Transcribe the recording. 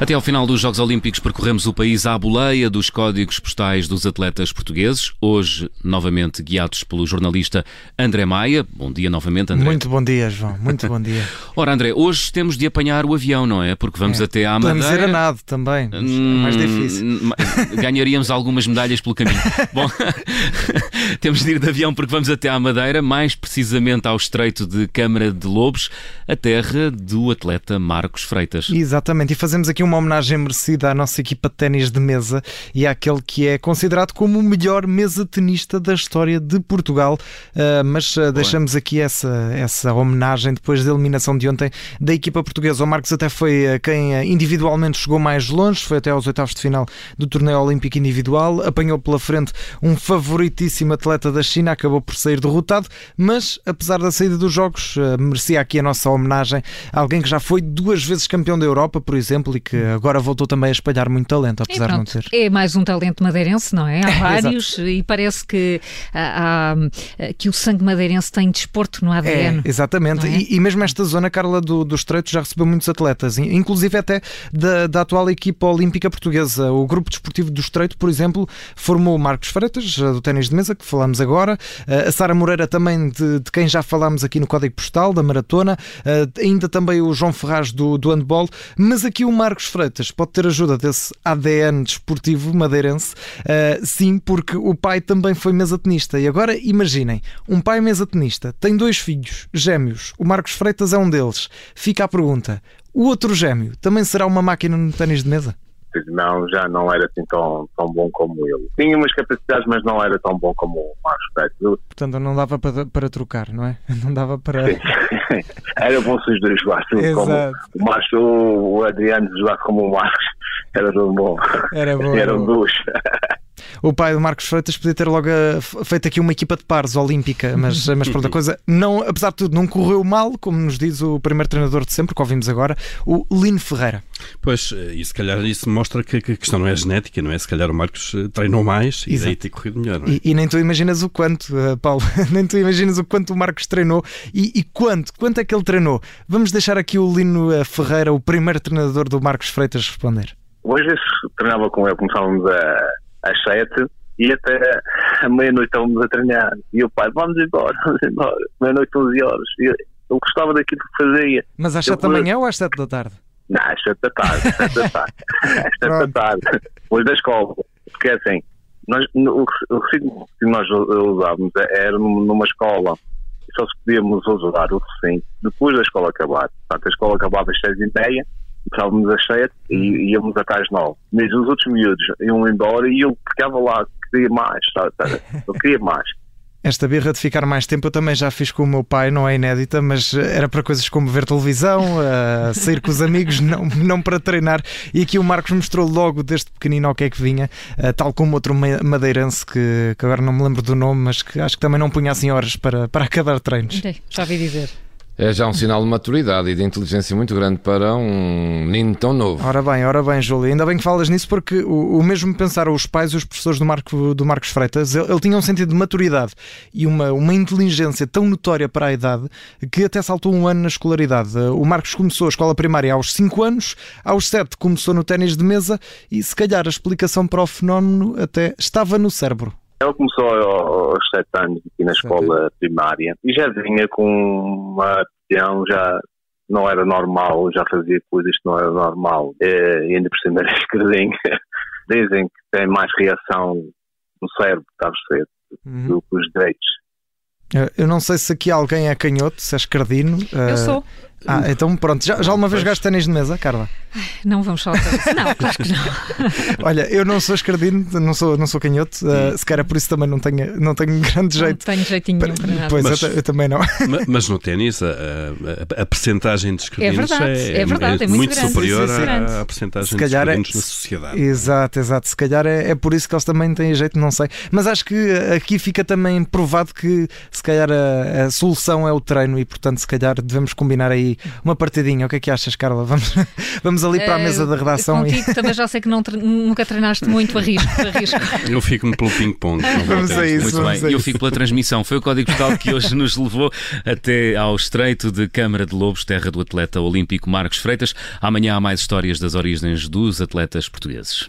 Até ao final dos Jogos Olímpicos percorremos o país à boleia dos códigos postais dos atletas portugueses, hoje novamente guiados pelo jornalista André Maia. Bom dia novamente, André. Muito bom dia, João. Muito bom dia. Ora, André, hoje temos de apanhar o avião, não é? Porque vamos É. até à Podemos Madeira. ir a nado também, mas é mais Hum, difícil. Ganharíamos algumas medalhas pelo caminho. Bom, temos de ir de avião porque vamos até à Madeira, mais precisamente ao Estreito de Câmara de Lobos, a terra do atleta Marcos Freitas. Exatamente, e fazemos aqui uma homenagem merecida à nossa equipa de ténis de mesa e àquele que é considerado como o melhor mesa tenista da história de Portugal. Ah, mas ah, deixamos aqui essa, essa homenagem depois da eliminação de ontem da equipa portuguesa. O Marcos até foi ah, quem individualmente chegou mais longe, foi até aos oitavos de final do torneio olímpico individual, apanhou pela frente um favoritíssimo atleta da China, acabou por sair derrotado, mas apesar da saída dos jogos, merecia aqui a nossa homenagem a alguém que já foi duas vezes campeão da Europa, por exemplo, e que agora voltou também a espalhar muito talento, apesar de não ter. é mais um talento madeirense, não é? Há vários e parece que, há- há- que o sangue madeirense tem desporto no ADN. É, exatamente. é? E, e mesmo esta zona, Carla, do, do Estreito já recebeu muitos atletas, in- inclusive até da, da atual equipa olímpica portuguesa. O Grupo Desportivo do Estreito, por exemplo, formou o Marcos Freitas, do ténis de mesa, que falamos agora, a Sara Moreira também, de, de quem já falámos aqui no Código Postal, da Maratona, ainda também o João Ferraz do, do handball, mas aqui o Marcos Freitas pode ter ajuda desse ADN desportivo madeirense, eh, sim, porque o pai também foi mesa tenista. E agora imaginem, um pai mesa tenista tem dois filhos gêmeos, o Marcos Freitas é um deles. Fica a pergunta: o outro gêmeo também será uma máquina no ténis de mesa? Não, já não era assim tão, tão bom como ele. Tinha umas capacidades, mas não era tão bom como o Marcos Freitas. Portanto, não dava para, para trocar, não é? Não dava para. era bom se os dois jogassem como o Marcos, o, Adriano jogasse como o Marcos. Era tudo bom. Era bom. era Eram bom. duas. O pai do Marcos Freitas podia ter logo eh, feito aqui uma equipa de pares olímpica, mas, mas pronto, a coisa, não, apesar de tudo, não correu mal, como nos diz o primeiro treinador de sempre, que ouvimos agora, o Lino Ferreira. Pois, eh, e se calhar isso mostra que, que a questão não é genética, não é? Se calhar o Marcos eh, treinou mais e Exato. daí ter corrido melhor, não é? E, e nem tu imaginas o quanto, Paulo, nem tu imaginas o quanto o Marcos treinou e, e quanto, quanto é que ele treinou. Vamos deixar aqui o Lino Ferreira, o primeiro treinador do Marcos Freitas, responder. Hoje treinava com ele, começávamos a, às sete e até à meia-noite estávamos a treinar. E o pai, vamos embora, vamos embora. Meia-noite, 11 horas. E ele ele gostava daquilo que fazia. Mas às Eu 7 da manhã ou às 7 da tarde? Não, às sete da tarde, às sete da tarde. Às sete da Pronto. tarde. Depois da escola. Porque assim, nós, no- o recinto que nós usávamos era num- numa escola. Só se podíamos usar o recinto depois da escola acabar. Portanto, a escola acabava às seis e meia, começávamos às sete e íamos até às nove. Mas os outros miúdos iam embora e eu ficava lá, queria mais, sabe? Eu queria mais. Esta birra de ficar mais tempo eu também já fiz com o meu pai, não é inédita, mas eh, era para coisas como ver televisão, eh, sair com os amigos, não, não para treinar. E aqui o Marcos mostrou logo desde pequenino ao que é que vinha, eh, tal como outro ma- madeirense que, que agora não me lembro do nome, mas que acho que também não punha assim horas para, para acabar treinos. Já ouvi dizer. É já um sinal de maturidade e de inteligência muito grande para um menino tão novo. Ora bem, ora bem, Júlio, ainda bem que falas nisso porque o, o mesmo pensaram os pais e os professores do, Marco, do Marcos Freitas, ele, ele tinha um sentido de maturidade e uma, uma inteligência tão notória para a idade que até saltou um ano na escolaridade. O Marcos começou a escola primária aos 5 anos, aos 7 começou no ténis de mesa e se calhar a explicação para o fenómeno até estava no cérebro. Ele começou ao- aos sete anos aqui na escola primária e já vinha com uma aptidão, já não era normal, já fazia coisas que não era normal. Eh, E ainda por cima era esquerdinho. Dizem que tem mais reação no cérebro, está a Uhum. do que os direitos. Eh, Eu não sei se aqui alguém é canhoto, se é escardino. eh, Eu sou. Ah, então pronto. Já, já alguma vez jogaste ténis de mesa, Carla? Não vamos isso. Não, acho que não. Olha, eu não sou escardino, não sou, não sou canhoto, uh, se calhar por isso também não tenho, não tenho grande Não jeito. tenho jeitinho nenhum para nada. Pois, Mas- eu, eu também não. Ma- Mas no ténis, a, a, a percentagem de esquerdinos verdade, é, é verdade, é muito grande, superior sim, sim, sim. à, à percentagem Se de é- esquerdinos na sociedade. Exato, exato. Se calhar é, é por isso que eles também têm jeito, não sei. Mas acho que aqui fica também provado que se calhar a, a solução é o treino e, portanto, se calhar devemos combinar aí uma partidinha. O que é que achas, Carla? Vamos, vamos ali para a mesa da redação. Eh, Contigo também já sei que não tre- nunca treinaste muito a risco. A risco. Eu fico-me pelo ping-pong. Vamos a isso. Muito vamos bem, a e eu isso. fico pela transmissão. Foi o código postal que hoje nos levou até ao estreito de Câmara de Lobos, terra do atleta olímpico Marcos Freitas. Amanhã há mais histórias das origens dos atletas portugueses.